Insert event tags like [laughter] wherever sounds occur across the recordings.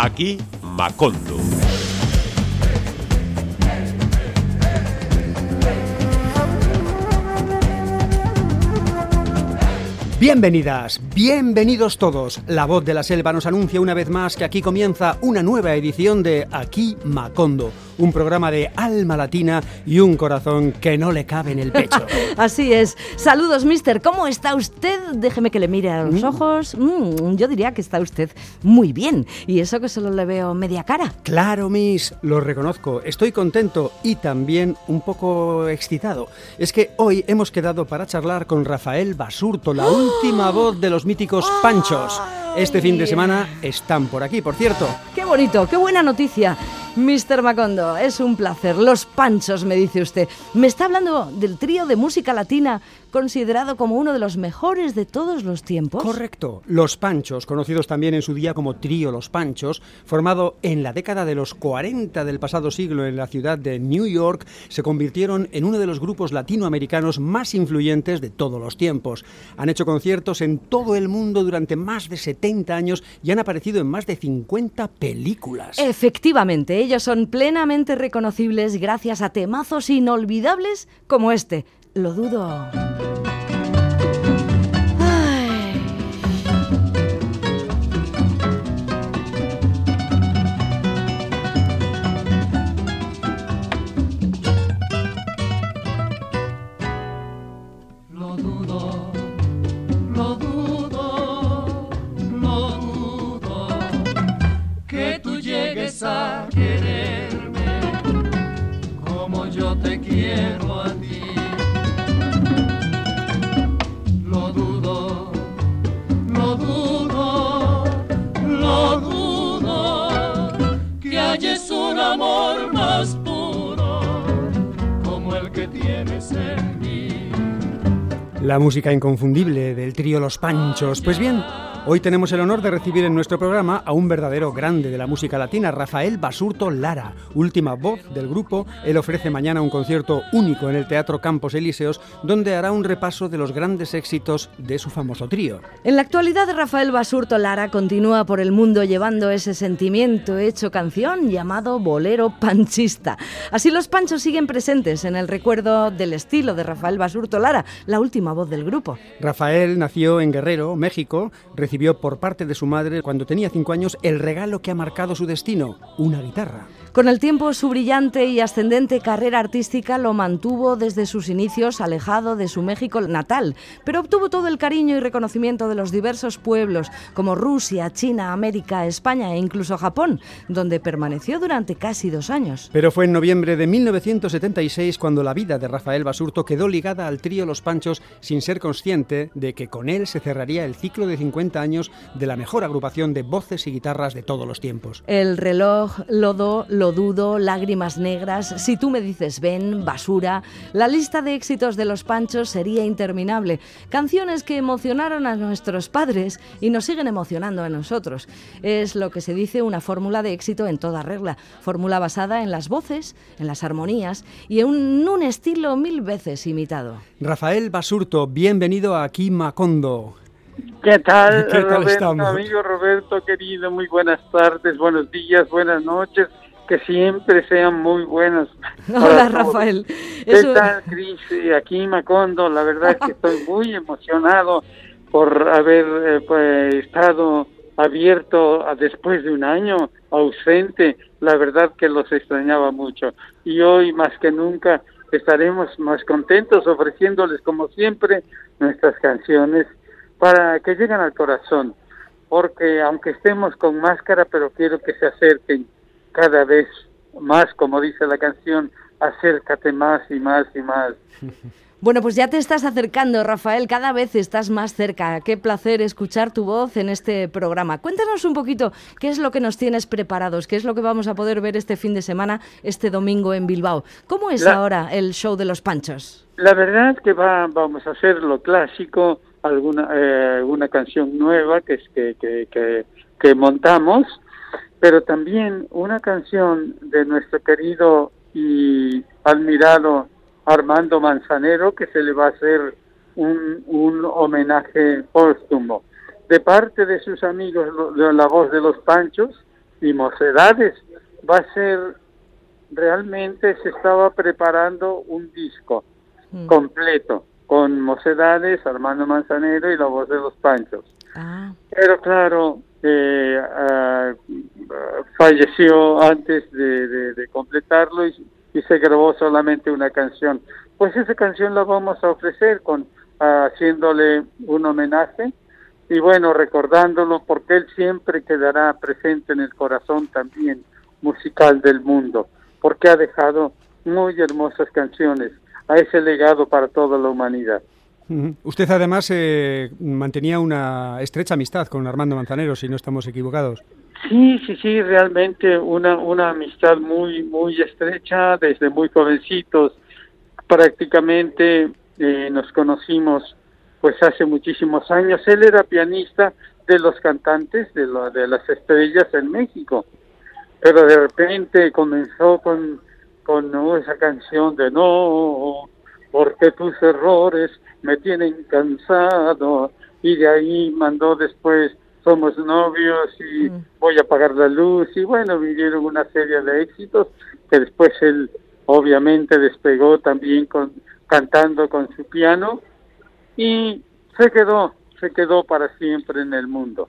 Aquí Macondo. Bienvenidas, bienvenidos todos. La voz de la selva nos anuncia una vez más que aquí comienza una nueva edición de Aquí Macondo un programa de alma latina y un corazón que no le cabe en el pecho. [laughs] Así es. Saludos, mister. ¿Cómo está usted? Déjeme que le mire a los mm. ojos. Mm, yo diría que está usted muy bien. Y eso que solo le veo media cara. Claro, miss. Lo reconozco. Estoy contento y también un poco excitado. Es que hoy hemos quedado para charlar con Rafael Basurto, la última voz de los míticos Panchos. Este fin de semana están por aquí, por cierto. ¡Qué bonito! ¡Qué buena noticia! Mr. Macondo, es un placer. Los Panchos, me dice usted. Me está hablando del trío de música latina considerado como uno de los mejores de todos los tiempos. Correcto. Los Panchos, conocidos también en su día como Trío Los Panchos, formado en la década de los 40 del pasado siglo en la ciudad de New York, se convirtieron en uno de los grupos latinoamericanos más influyentes de todos los tiempos. Han hecho conciertos en todo el mundo durante más de 70 años y han aparecido en más de 50 películas. Efectivamente, ellos son plenamente reconocibles gracias a temazos inolvidables como este lo dudo. Lo dudo, lo dudo, lo dudo, que tú llegues a quererme como yo te quiero. La música inconfundible del trío Los Panchos. Pues bien, Hoy tenemos el honor de recibir en nuestro programa a un verdadero grande de la música latina, Rafael Basurto Lara, última voz del grupo. Él ofrece mañana un concierto único en el Teatro Campos Elíseos, donde hará un repaso de los grandes éxitos de su famoso trío. En la actualidad, Rafael Basurto Lara continúa por el mundo llevando ese sentimiento hecho canción llamado bolero panchista. Así los panchos siguen presentes en el recuerdo del estilo de Rafael Basurto Lara, la última voz del grupo. Rafael nació en Guerrero, México, recibió recibió por parte de su madre cuando tenía cinco años el regalo que ha marcado su destino, una guitarra. Con el tiempo, su brillante y ascendente carrera artística lo mantuvo desde sus inicios alejado de su México natal, pero obtuvo todo el cariño y reconocimiento de los diversos pueblos como Rusia, China, América, España e incluso Japón, donde permaneció durante casi dos años. Pero fue en noviembre de 1976 cuando la vida de Rafael Basurto quedó ligada al trío Los Panchos sin ser consciente de que con él se cerraría el ciclo de 50 años de la mejor agrupación de voces y guitarras de todos los tiempos. El reloj, lodo, lo dudo, Lágrimas Negras, Si tú me dices ven, Basura. La lista de éxitos de los Panchos sería interminable. Canciones que emocionaron a nuestros padres y nos siguen emocionando a nosotros. Es lo que se dice una fórmula de éxito en toda regla. Fórmula basada en las voces, en las armonías y en un, estilo mil veces imitado. Rafael Basurto, bienvenido a Aquí Macondo. ¿Qué tal, ¿Qué tal Roberto, amigo Roberto querido? Muy buenas tardes, buenos días, buenas noches que siempre sean muy buenos. [laughs] Hola, Rafael. ¿Qué tal, Cris? Aquí Macondo, la verdad es que estoy [laughs] muy emocionado por haber eh, pues, estado abierto después de un año ausente. La verdad que los extrañaba mucho. Y hoy, más que nunca, estaremos más contentos ofreciéndoles, como siempre, nuestras canciones para que lleguen al corazón. Porque aunque estemos con máscara, pero quiero que se acerquen cada vez más, como dice la canción, acércate más y más y más. [laughs] Bueno, pues ya te estás acercando, Rafael, cada vez estás más cerca. Qué placer escuchar tu voz en este programa. Cuéntanos un poquito qué es lo que nos tienes preparados, qué es lo que vamos a poder ver este fin de semana, este domingo en Bilbao. ¿Cómo es ahora el show de los Panchos? La verdad es que va, vamos a hacer lo clásico, alguna eh, una canción nueva que, que, que, que montamos pero también una canción de nuestro querido y admirado Armando Manzanero que se le va a hacer un, un homenaje póstumo. De parte de sus amigos de la voz de los Panchos, y Mocedades. Va a ser, realmente se estaba preparando un disco Mm. completo con Mocedades, Armando Manzanero y la voz de los Panchos. Ah, Pero claro, eh, falleció antes de, completarlo y, y se grabó solamente una canción. Pues esa canción la vamos a ofrecer con haciéndole un homenaje y bueno, recordándolo porque él siempre quedará presente en el corazón también musical del mundo, porque ha dejado muy hermosas canciones a ese legado para toda la humanidad. Usted además eh, mantenía una estrecha amistad con Armando Manzanero, si no estamos equivocados. Sí, sí, sí, realmente una, una amistad muy, muy estrecha desde muy jovencitos. Prácticamente eh, nos conocimos pues hace muchísimos años. Él era pianista de los cantantes de, lo- de las estrellas en México, pero de repente comenzó con, con esa canción de no, porque tus errores me tienen cansado. Y de ahí mandó después somos novios y Mm. voy a apagar la luz. Y bueno vivieron una serie de éxitos que después él obviamente despegó también con cantando con su piano. Y se quedó se quedó para siempre en el mundo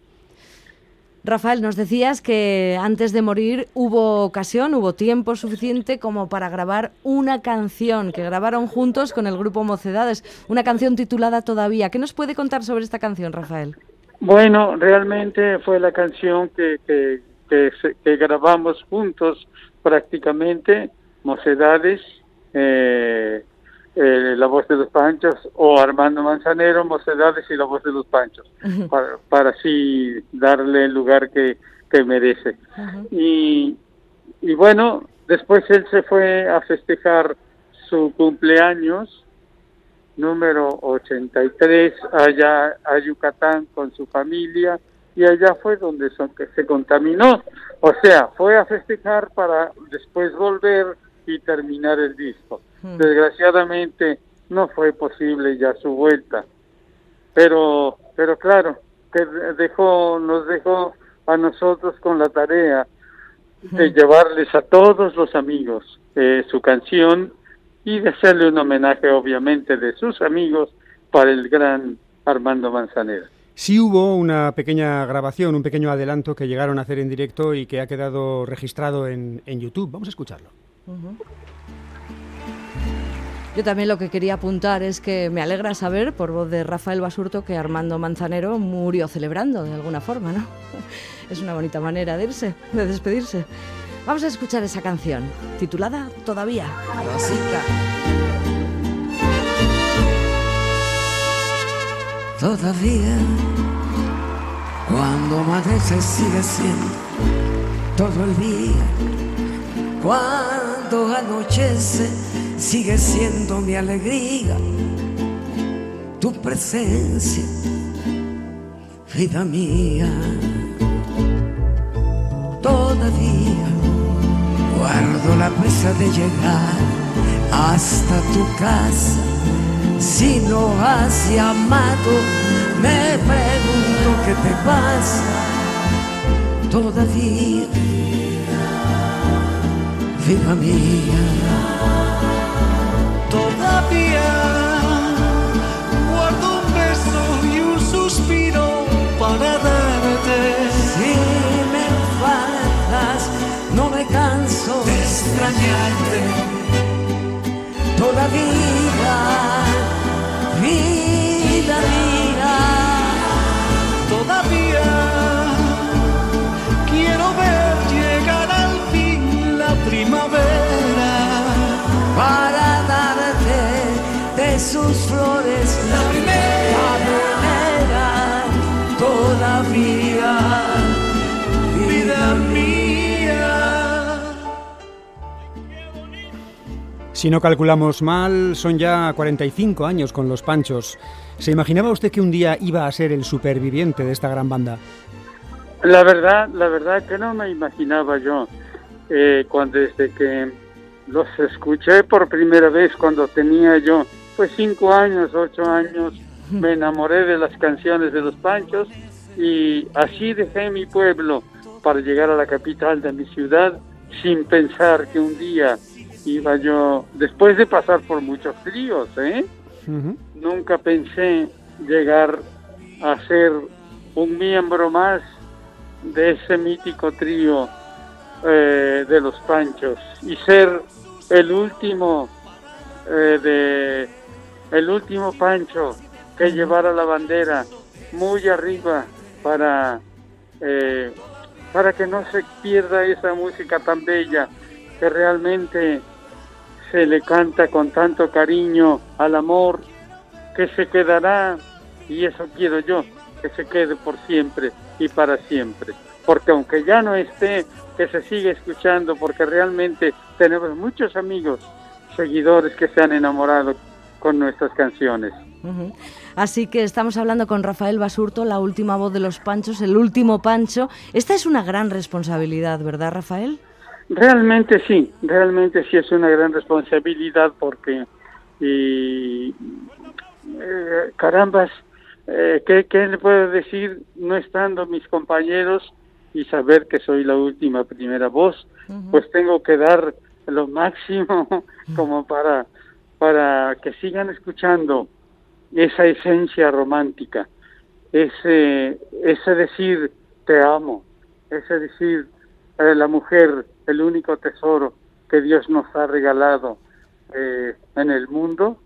Rafael, nos decías que antes de morir hubo ocasión, hubo tiempo suficiente como para grabar una canción que grabaron juntos con el grupo Mocedades, una canción titulada Todavía. ¿Qué nos puede contar sobre esta canción, Rafael? Bueno, realmente fue la canción que, que, que, grabamos juntos prácticamente, Mocedades, eh, eh, La Voz de los Panchos, o Armando Manzanero, Mocedades y La Voz de los Panchos, para, para así darle el lugar que, que merece. y, y bueno, después él se fue a festejar su cumpleaños número 83 allá a Yucatán con su familia y allá fue donde son, que se contaminó. O sea, fue a festejar para después volver y terminar el disco. Desgraciadamente no fue posible ya su vuelta. Pero pero claro, que dejó nos dejó a nosotros con la tarea de llevarles a todos los amigos eh, su canción y de hacerle un homenaje obviamente de sus amigos para el gran Armando Manzanero. Sí hubo una pequeña grabación, un pequeño adelanto que llegaron a hacer en directo y que ha quedado registrado en, en YouTube. Vamos a escucharlo. Yo también lo que quería apuntar es que me alegra saber, por voz de Rafael Basurto, que Armando Manzanero murió celebrando de alguna forma, ¿no? [laughs] Es una bonita manera de irse, de despedirse. Vamos a escuchar esa canción, titulada Todavía. Rosita. Todavía, cuando amanece sigue siendo todo el día. Cuando anochece sigue siendo mi alegría. Tu presencia, vida mía. Todavía guardo la prisa de llegar hasta tu casa. Si no has llamado, me pregunto qué te pasa. Todavía, vida mía. De extrañarte. Todavía, vida mía. Todavía quiero ver llegar al fin la primavera. para darte de sus flores La primera. Si no calculamos mal, son ya 45 años con los Panchos. ¿Se imaginaba usted que un día iba a ser el superviviente de esta gran banda? La verdad, la verdad que no me imaginaba yo eh, cuando desde que los escuché por primera vez cuando tenía yo pues cinco años, ocho años, me enamoré de las canciones de los Panchos y así dejé mi pueblo para llegar a la capital de mi ciudad sin pensar que un día iba yo, después de pasar por muchos tríos, ¿eh? nunca pensé llegar a ser un miembro más de ese mítico trío eh, de los Panchos y ser el último eh, de el último Pancho que llevara la bandera muy arriba para eh, para que no se pierda esa música tan bella que realmente se le canta con tanto cariño al amor que se quedará y eso quiero yo que se quede por siempre y para siempre porque aunque ya no esté que se siga escuchando porque realmente tenemos muchos amigos seguidores que se han enamorado con nuestras canciones Así que estamos hablando con Rafael Basurto, la última voz de los Panchos, el último Pancho. Esta es una gran responsabilidad, ¿verdad, Rafael? Realmente sí, realmente sí es una gran responsabilidad porque, y, eh, carambas, eh, ¿qué, ¿qué, le puedo decir no estando mis compañeros y saber que soy la última primera voz? Pues tengo que dar lo máximo [laughs] como para, para que sigan escuchando esa esencia romántica, ese, ese decir te amo, ese decir eh, la mujer, el único tesoro que Dios nos ha regalado eh, en el mundo,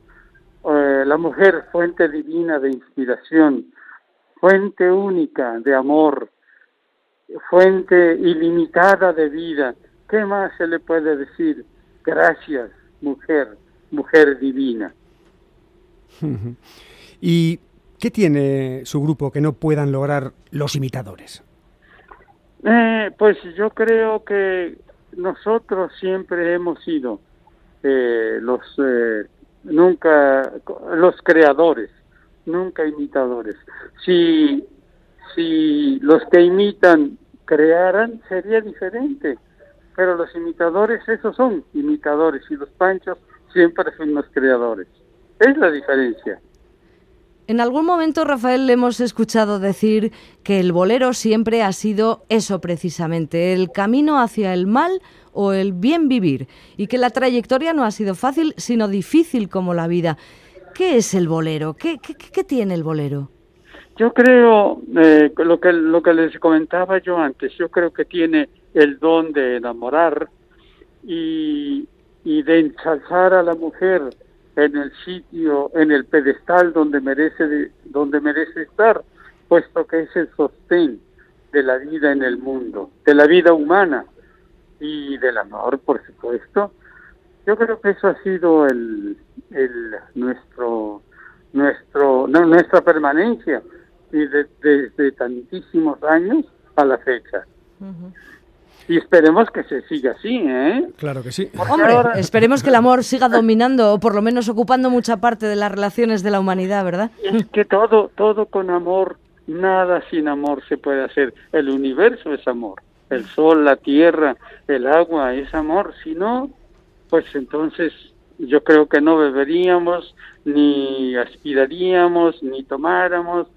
eh, la mujer fuente divina de inspiración, fuente única de amor, fuente ilimitada de vida. ¿Qué más se le puede decir? Gracias, mujer, mujer divina. [laughs] ¿Y qué tiene su grupo que no puedan lograr los imitadores? Eh, pues yo creo que nosotros siempre hemos sido eh, los eh, nunca los creadores, nunca imitadores. Si si los que imitan crearan sería diferente, pero los imitadores esos son imitadores y los panchos siempre son los creadores. Es la diferencia. En algún momento, Rafael, le hemos escuchado decir que el bolero siempre ha sido eso precisamente, el camino hacia el mal o el bien vivir, y que la trayectoria no ha sido fácil, sino difícil como la vida. ¿Qué es el bolero? ¿Qué, qué, tiene el bolero? Yo creo, eh, lo, que, lo que les comentaba yo antes, yo creo que tiene el don de enamorar y, y de ensalzar a la mujer en el sitio, en el pedestal donde merece, donde merece estar, puesto que es el sostén de la vida en el mundo, de la vida humana y del amor, por supuesto. Yo creo que eso ha sido el, el nuestro, nuestro, no, nuestra permanencia y desde tantísimos años a la fecha. Y esperemos que se siga así, ¿eh? Claro que sí. Hombre, esperemos que el amor siga dominando o por lo menos ocupando mucha parte de las relaciones de la humanidad, ¿verdad? Es que todo, todo con amor, nada sin amor se puede hacer. El universo es amor. El sol, la tierra, el agua es amor. Si no, pues entonces yo creo que no beberíamos, ni aspiraríamos, ni tomáramos,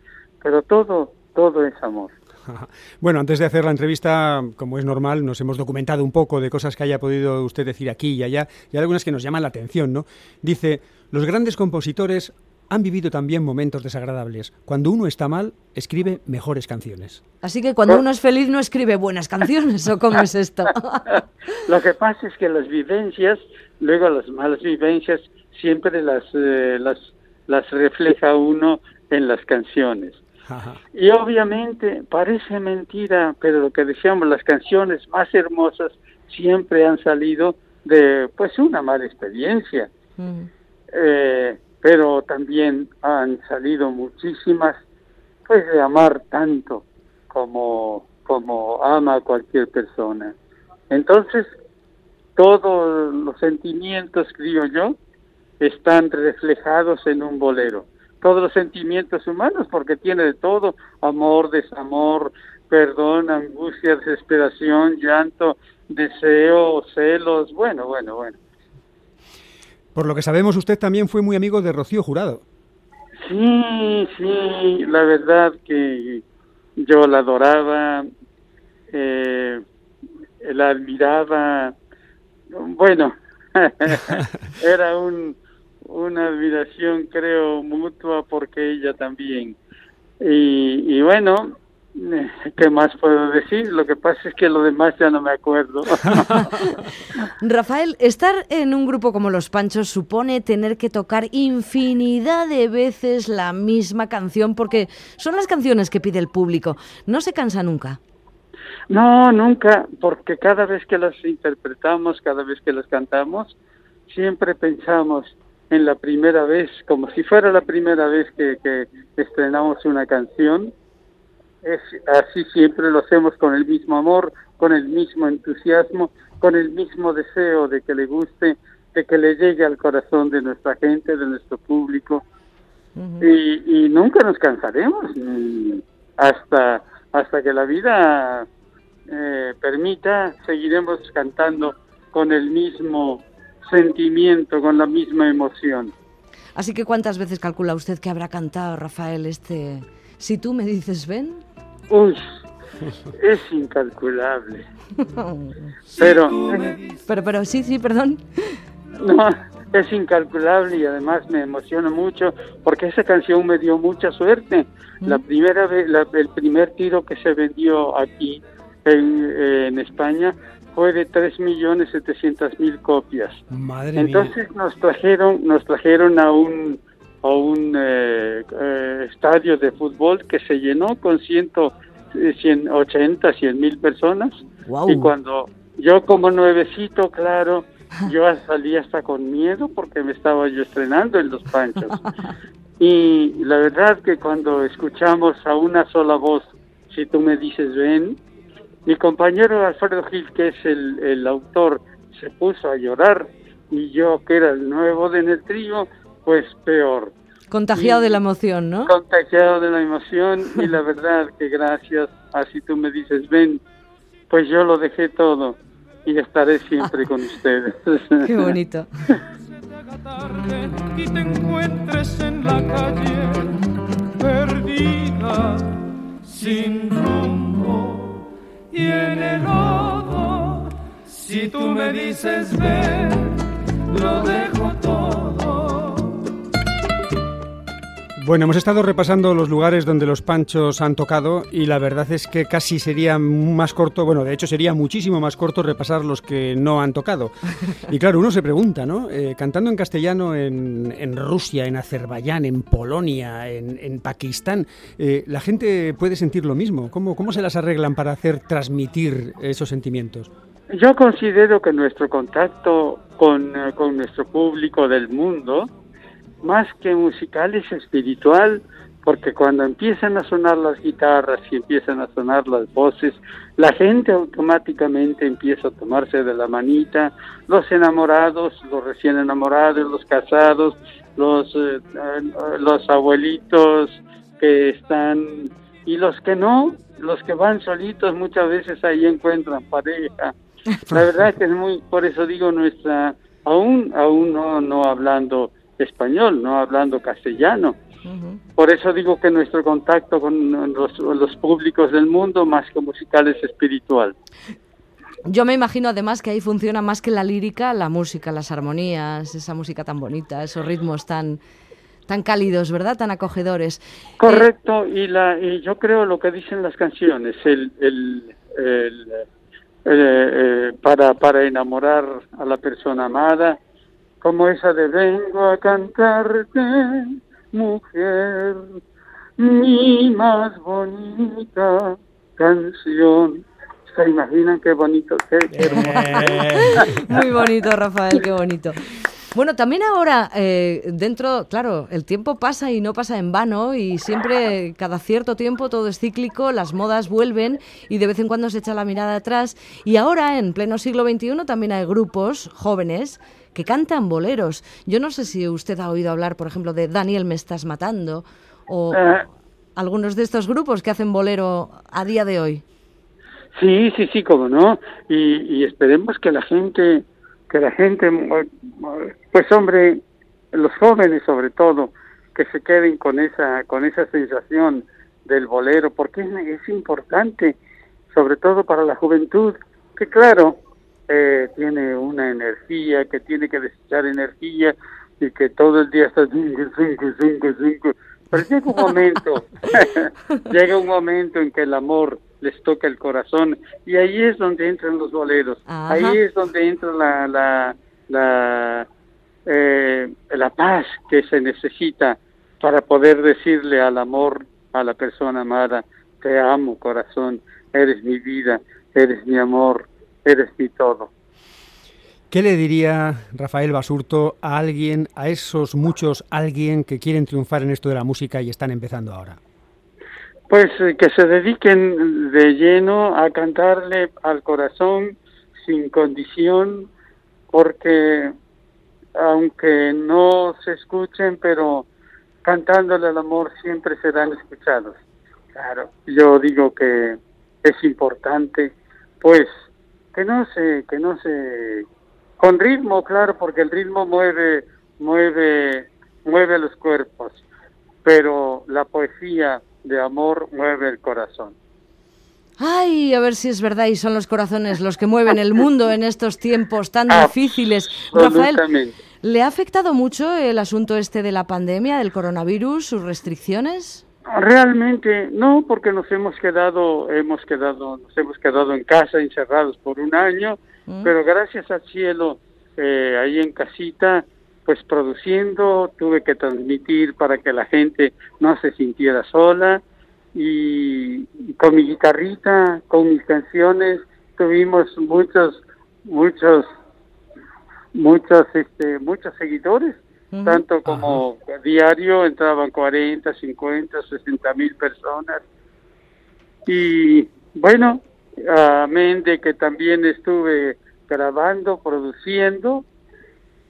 pero todo, todo es amor. [laughs] Bueno, antes de hacer la entrevista, como es normal, nos hemos documentado un poco de cosas que haya podido usted decir aquí y allá, y algunas que nos llaman la atención, ¿no? Dice, los grandes compositores han vivido también momentos desagradables. Cuando uno está mal, escribe mejores canciones. Así que cuando uno es feliz no escribe buenas canciones, ¿o cómo es esto? [laughs] Lo que pasa es que las vivencias, luego las malas vivencias, siempre las, eh, las, las refleja uno en las canciones. Y obviamente parece mentira, pero lo que decíamos, las canciones más hermosas siempre han salido de pues una mala experiencia. Mm. Eh, pero también han salido muchísimas pues de amar tanto como como ama cualquier persona. Entonces, todos los sentimientos, creo yo, están reflejados en un bolero todos los sentimientos humanos, porque tiene de todo, amor, desamor, perdón, angustia, desesperación, llanto, deseo, celos, bueno, bueno, bueno. Por lo que sabemos, usted también fue muy amigo de Rocío Jurado. Sí, sí, la verdad que yo la adoraba, eh, la admiraba. Bueno, [laughs] era un, una admiración, creo, mutua porque ella también. Y, y bueno, ¿Qué más puedo decir? Lo que pasa es que lo demás ya no me acuerdo. [laughs] Rafael, estar en un grupo como Los Panchos supone tener que tocar infinidad de veces la misma canción porque son las canciones que pide el público. ¿No se cansa nunca? No, nunca, porque cada vez que las interpretamos, cada vez que las cantamos, siempre pensamos en la primera vez, como si fuera la primera vez que, que estrenamos una canción es así siempre lo hacemos con el mismo amor, con el mismo entusiasmo, con el mismo deseo de que le guste, de que le llegue al corazón de nuestra gente, de nuestro público. y, nunca nos cansaremos hasta hasta que la vida eh, permita, seguiremos cantando con el mismo sentimiento, con la misma emoción. Así que ¿cuántas veces calcula usted que habrá cantado Rafael este Si tú me dices ven? Uy, es incalculable. [laughs] pero, pero, pero sí, sí, perdón. No, es incalculable y además me emociona mucho porque esa canción me dio mucha suerte. La primera vez, el primer tiro que se vendió aquí en, España fue de 3.700.000 copias. Madre Entonces nos trajeron, nos trajeron a un a un eh, eh, estadio de fútbol que se llenó con ciento, 180, 100 mil personas. Y cuando yo como nuevecito, claro, [laughs] yo salí hasta con miedo porque me estaba yo estrenando en Los Panchos. [laughs] y la verdad que cuando escuchamos a una sola voz, si tú me dices ven, mi compañero Alfredo Gil, que es el, el autor, se puso a llorar y yo, que era el nuevo de en el trío, pues peor. Contagiado de la emoción, ¿no? Contagiado de la emoción y la [laughs] verdad que gracias, así tú me dices, ven, pues yo lo dejé todo y estaré siempre con ustedes. [laughs] Qué bonito. [laughs] y te encuentres en la calle perdida, sin rumbo y en el lodo. Si tú me dices ven, lo dejo todo bueno, hemos estado repasando los lugares donde los panchos han tocado y la verdad es que casi sería más corto, bueno, de hecho sería muchísimo más corto repasar los que no han tocado. [laughs] Y claro, uno se pregunta, ¿no? Eh, cantando en castellano en, Rusia, en Azerbaiyán, en Polonia, en, Pakistán, eh, la gente puede sentir lo mismo. ¿Cómo, ¿Cómo se las arreglan para hacer transmitir esos sentimientos? Yo considero que nuestro contacto con, eh, con nuestro público del mundo, más que musical es espiritual, porque cuando empiezan a sonar las guitarras y empiezan a sonar las voces, la gente automáticamente empieza a tomarse de la manita, los enamorados, los recién enamorados, los casados, los, eh, los abuelitos que están y los que no, los que van solitos muchas veces ahí encuentran pareja. La verdad que es muy, por eso digo nuestra, aún, aún no, no hablando español, no hablando castellano. Por eso digo que nuestro contacto con los, públicos del mundo, más que musical, es espiritual. Yo me imagino además que ahí funciona más que la lírica, la música, las armonías, esa música tan bonita, esos ritmos tan, tan cálidos, ¿verdad? Tan acogedores. Correcto, y, la, y yo creo lo que dicen las canciones, el, el, eh, eh, para, para enamorar a la persona amada, como esa de vengo a cantarte, mujer, mi más bonita canción. ¿Se imaginan qué bonito? Qué, Muy bonito, Rafael, qué bonito. Bueno, también ahora, eh, dentro, claro, el tiempo pasa y no pasa en vano y siempre, cada cierto tiempo, todo es cíclico, las modas vuelven y de vez en cuando se echa la mirada atrás. Y ahora, en pleno siglo XXI, también hay grupos jóvenes que cantan boleros. Yo no sé si usted ha oído hablar, por ejemplo, de Daniel Me Estás Matando o eh. algunos de estos grupos que hacen bolero a día de hoy. Sí, sí, sí, como no. Y, esperemos que la gente, que la gente, pues hombre, los jóvenes sobre todo, que se queden con esa, con esa sensación del bolero, porque es, es importante, sobre todo para la juventud, que claro, eh, tiene una energía, que tiene que desechar energía y que todo el día está cinco, cinco, cinco, cinco. Pero llega un momento, [laughs] [laughs] llega un momento en que el amor les toca el corazón y ahí es donde entran los boleros, Ajá. ahí es donde entra la la la, eh, la paz que se necesita para poder decirle al amor a la persona amada, te amo corazón, eres mi vida, eres mi amor, eres mi todo. ¿Qué le diría Rafael Basurto a alguien, a esos muchos alguien que quieren triunfar en esto de la música y están empezando ahora? Pues eh, que se dediquen de lleno a cantarle al corazón sin condición, porque aunque no se escuchen, pero cantándole al amor siempre serán escuchados. Claro, yo digo que es importante, pues que no se, que no se, con ritmo, claro, porque el ritmo mueve, mueve, mueve los cuerpos, pero la poesía de amor mueve el corazón. Ay, a ver si es verdad y son los corazones los que mueven el mundo en estos tiempos tan difíciles. Rafael. ¿le ha afectado mucho el asunto este de la pandemia, del coronavirus, sus restricciones? Realmente no, porque nos hemos quedado, hemos quedado, nos hemos quedado en casa encerrados por un año, Mm. pero gracias al cielo eh, ahí en casita, pues produciendo, tuve que transmitir para que la gente no se sintiera sola y, y con mi guitarrita, con mis canciones, tuvimos muchos, muchos, muchos, este, muchos seguidores Tanto como diario entraban 40, 50, 60 mil personas. Y bueno, amén de que también estuve grabando, produciendo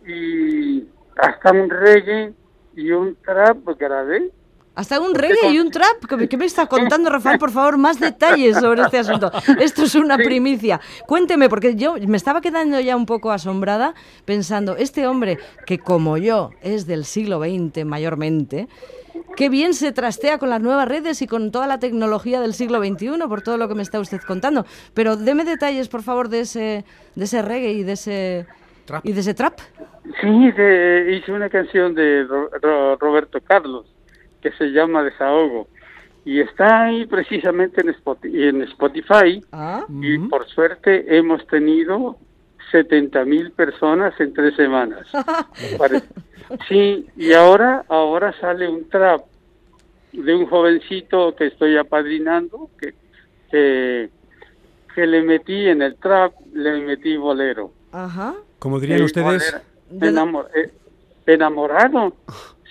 y hasta un reggae y un trap grabé. Hasta un reggae y un trap. ¿Qué me- ¿Qué me está [laughs] contando, Rafael? Por favor, más detalles sobre este asunto. Esto es una primicia. Cuénteme, porque yo me estaba quedando ya un poco asombrada pensando, este hombre, que como yo es del siglo XX mayormente, qué bien se trastea con las nuevas redes y con toda la tecnología del siglo XXI, por todo lo que me está usted contando. Pero deme detalles, por favor, de ese, de ese reggae y de ese, Trap. y de ese trap. Sí, de- hice una canción de Ro- Ro- Roberto Carlos que se llama Desahogo y está ahí precisamente en Spoti- en Spotify. Ah, y por suerte hemos tenido 70 mil personas en tres semanas. [laughs] Sí, y ahora, ahora sale un trap de un jovencito que estoy apadrinando, que, que, que le metí en el trap, le metí bolero. ajá. Como dirían Eh, ustedes, bolero, eh, enamorado.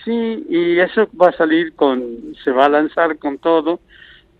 Sí, y eso va a salir con, se va a lanzar con todo,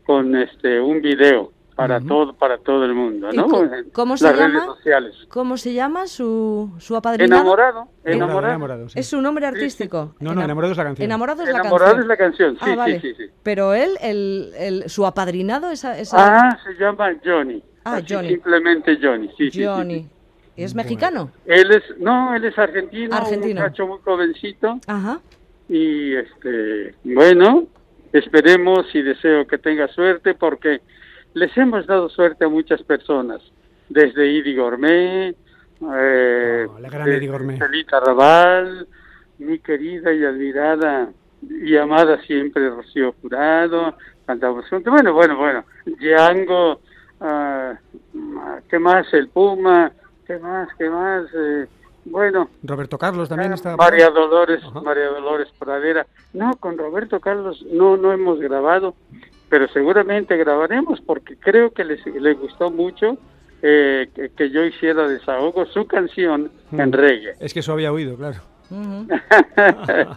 con este un video para todo, para todo el mundo, ¿Y ¿no? cómo las se redes llama? sociales. ¿Cómo se llama su, su apadrinado? Enamorado, enamorado, enamorado. sí. ¿Es su nombre artístico? No, no, enamorado es la canción. Enamorado es la Enamorado canción. es la canción, sí, Ah, vale. sí, sí, sí. Pero él, el, el- su apadrinado, esa, esa Ah, se llama Johnny. Ah, Así Johnny. Simplemente Johnny, sí, sí, sí, Johnny. sí. ¿Es mexicano? Él es, no, él es argentino, Argentino. un muchacho muy jovencito. Ajá. Y este bueno esperemos y deseo que tenga suerte porque les hemos dado suerte a muchas personas desde Idi Gourmet eh, Oh, la gran Idi Gourmet. Celita Raval mi querida y admirada y amada siempre Rocío Jurado cantamos juntos bueno bueno bueno Django ah, qué más el Puma qué más qué más Eh, bueno Roberto Carlos también está. María Dolores, Ajá. María Dolores Pradera. No, con Roberto Carlos no no hemos grabado, pero seguramente grabaremos porque creo que les, les gustó mucho eh, que, que yo hiciera desahogo su canción en Mm. reggae. Es que eso había oído, claro. [laughs] [laughs]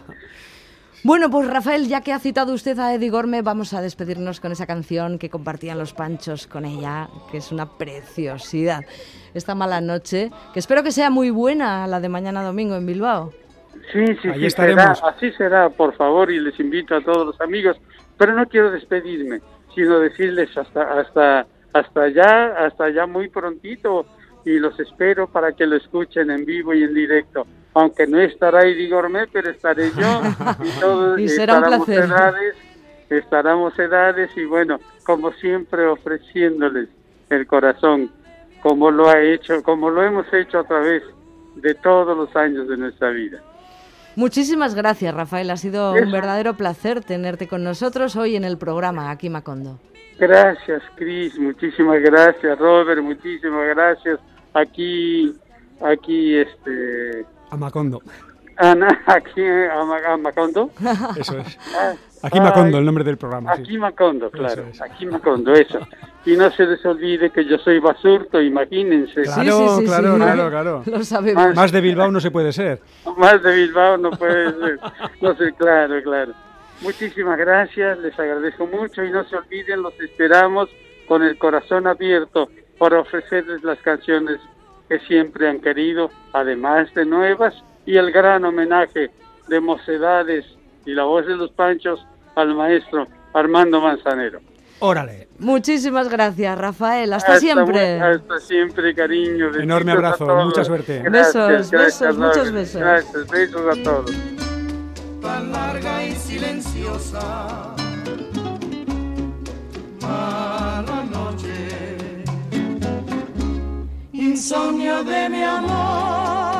Bueno, pues Rafael, ya que ha citado usted a Eddie Gorme, vamos a despedirnos con esa canción que compartían los panchos con ella, que es una preciosidad. Esta mala noche, que espero que sea muy buena la de mañana domingo en Bilbao. Sí, sí, Ahí sí, estaremos. será, así será, por favor, y les invito a todos los amigos, pero no quiero despedirme, sino decirles hasta hasta hasta allá, hasta allá muy prontito y los espero para que lo escuchen en vivo y en directo. Aunque no estará Idi Gourmet, pero estaré yo y [laughs] todos Y será un placer. y bueno, como siempre ofreciéndoles el corazón como lo ha hecho, como lo hemos hecho a través de todos los años de nuestra vida. Muchísimas gracias, Rafael. Ha sido un verdadero placer tenerte con nosotros hoy en el programa Aquí Macondo. Gracias, Cris. Muchísimas gracias, Robert. Muchísimas gracias. Aquí, aquí, este. A Macondo. Ana, aquí a, Macondo. [laughs] Eso es. Ah, aquí Macondo, el nombre del programa. Aquí Macondo, claro. Aquí Macondo, eso. Y no se les olvide que yo soy basurto, imagínense. Claro, sí, sí, claro, claro, claro. [laughs] Lo sabemos. Más, de Bilbao no se puede ser. Más de Bilbao no puede ser. No sé, claro, claro. Muchísimas gracias, les agradezco mucho y no se olviden, los esperamos con el corazón abierto para ofrecerles las canciones que siempre han querido, además de nuevas, y el gran homenaje de Mocedades y la voz de los Panchos al maestro Armando Manzanero. Órale. Muchísimas gracias, Rafael. Hasta, siempre. hasta siempre, cariño. Enorme abrazo, mucha suerte. besos, besos, muchos besos. Gracias, besos a todos. Tan larga y silenciosa. Mala noche. Insomnio de mi amor.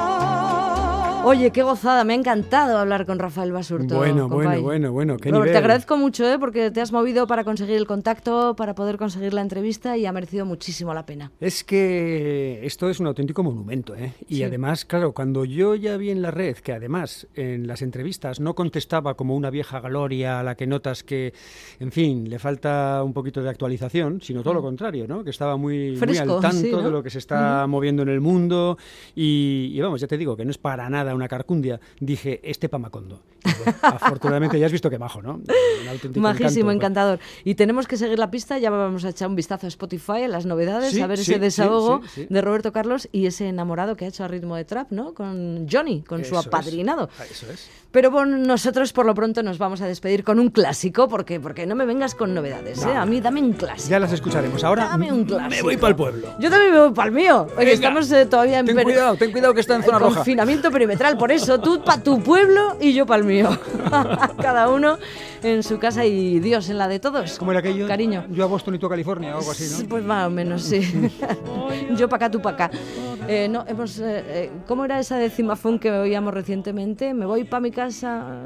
Oye, qué gozada, me ha encantado hablar con Rafael Basurto. Bueno, bueno, bueno, bueno, qué nivel. Te agradezco mucho, ¿eh? porque te has movido para conseguir el contacto, para poder conseguir la entrevista y ha merecido muchísimo la pena. Es que esto es un auténtico monumento, ¿eh? Y además, claro, cuando yo ya vi en la red que además en las entrevistas no contestaba como una vieja gloria a la que notas que, en fin, le falta un poquito de actualización, sino todo lo contrario, ¿no? Que estaba muy, al tanto de lo que se está moviendo en el mundo y, y vamos, ya te digo que no es para nada una carcundia, dije, este Pamacondo. [laughs] afortunadamente ya has visto que majo, ¿no? Majísimo, encantador. Y tenemos que seguir la pista, ya vamos a echar un vistazo a Spotify, a las novedades, a ver ese desahogo de Roberto Carlos y ese enamorado que ha hecho a ritmo de trap, ¿no? Con Johnny, con su apadrinado. Ah, eso es. Pero bueno, nosotros por lo pronto nos vamos a despedir con un clásico, porque, porque no me vengas con novedades, ¿eh? A mí dame un clásico. Ya las escucharemos. Ahora dame un clásico. me voy para el pueblo. Yo también me voy para el mío. estamos eh, todavía en ten cuidado, ten cuidado que está en zona roja. Confinamiento perimetral, por eso tú para tu pueblo y yo para el mío. [laughs] Cada uno en su casa y Dios en la de todos. ¿Cómo era aquello? Cariño. Yo a Boston y tú a California o algo así, ¿no? Pues más o menos, sí. [laughs] yo para acá, tú para acá. Eh, no, hemos, eh, eh, ¿Cómo era esa decimafón que oíamos recientemente? Me voy para mi casa,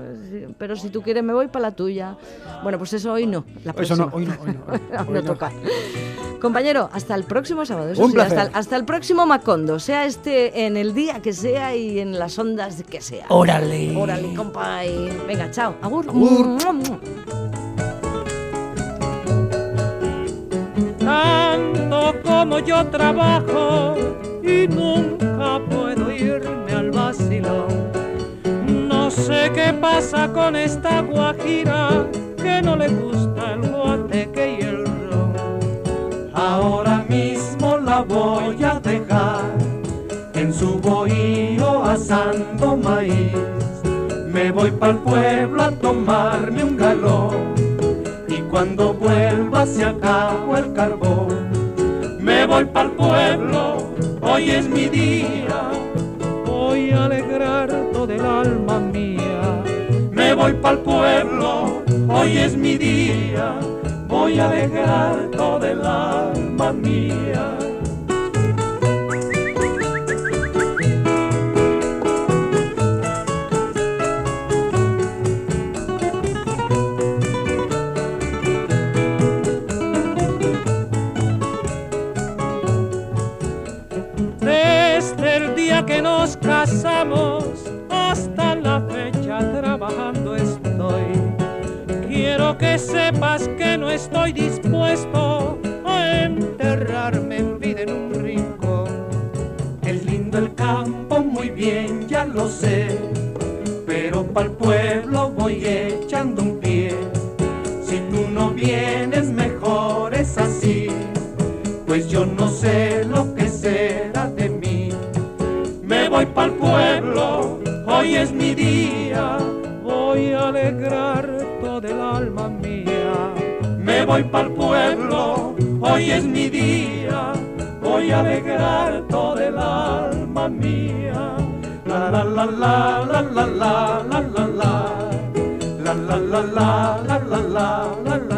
pero si tú quieres me voy para la tuya. Bueno, pues eso hoy no. La eso no, hoy no, hoy no. [laughs] no, toca. Compañero, hasta el próximo sábado. Un hasta, hasta, el próximo Macondo, sea este en el día que sea y en las ondas que sea. Órale. Órale, compa. Venga, chao. Agur. Agur. Tanto como yo trabajo y nunca puedo irme al vacilón. No sé qué pasa con esta guajira que no le gusta el guateque y el. Ahora mismo la voy a dejar en su bohío asando maíz. Me voy el pueblo a tomarme un galón y cuando vuelva se acabó el carbón. Me voy el pueblo hoy es mi día, voy a alegrar todo el alma mía. Me voy para el pueblo, hoy es mi día, voy a alegrar todo el alma mía. Quiero que sepas que no estoy dispuesto a enterrarme en vida en un rincón. Es lindo el campo, muy bien, ya lo sé, pero para el pueblo voy echando un pie. Si tú no vienes, mejor es así, pues yo no sé lo que será de voy para el pueblo, hoy es mi día, voy a alegrar Me voy para el pueblo, hoy es mi día, voy a alegrar todo el alma mía. La la la la la la la la la la la la la la la la la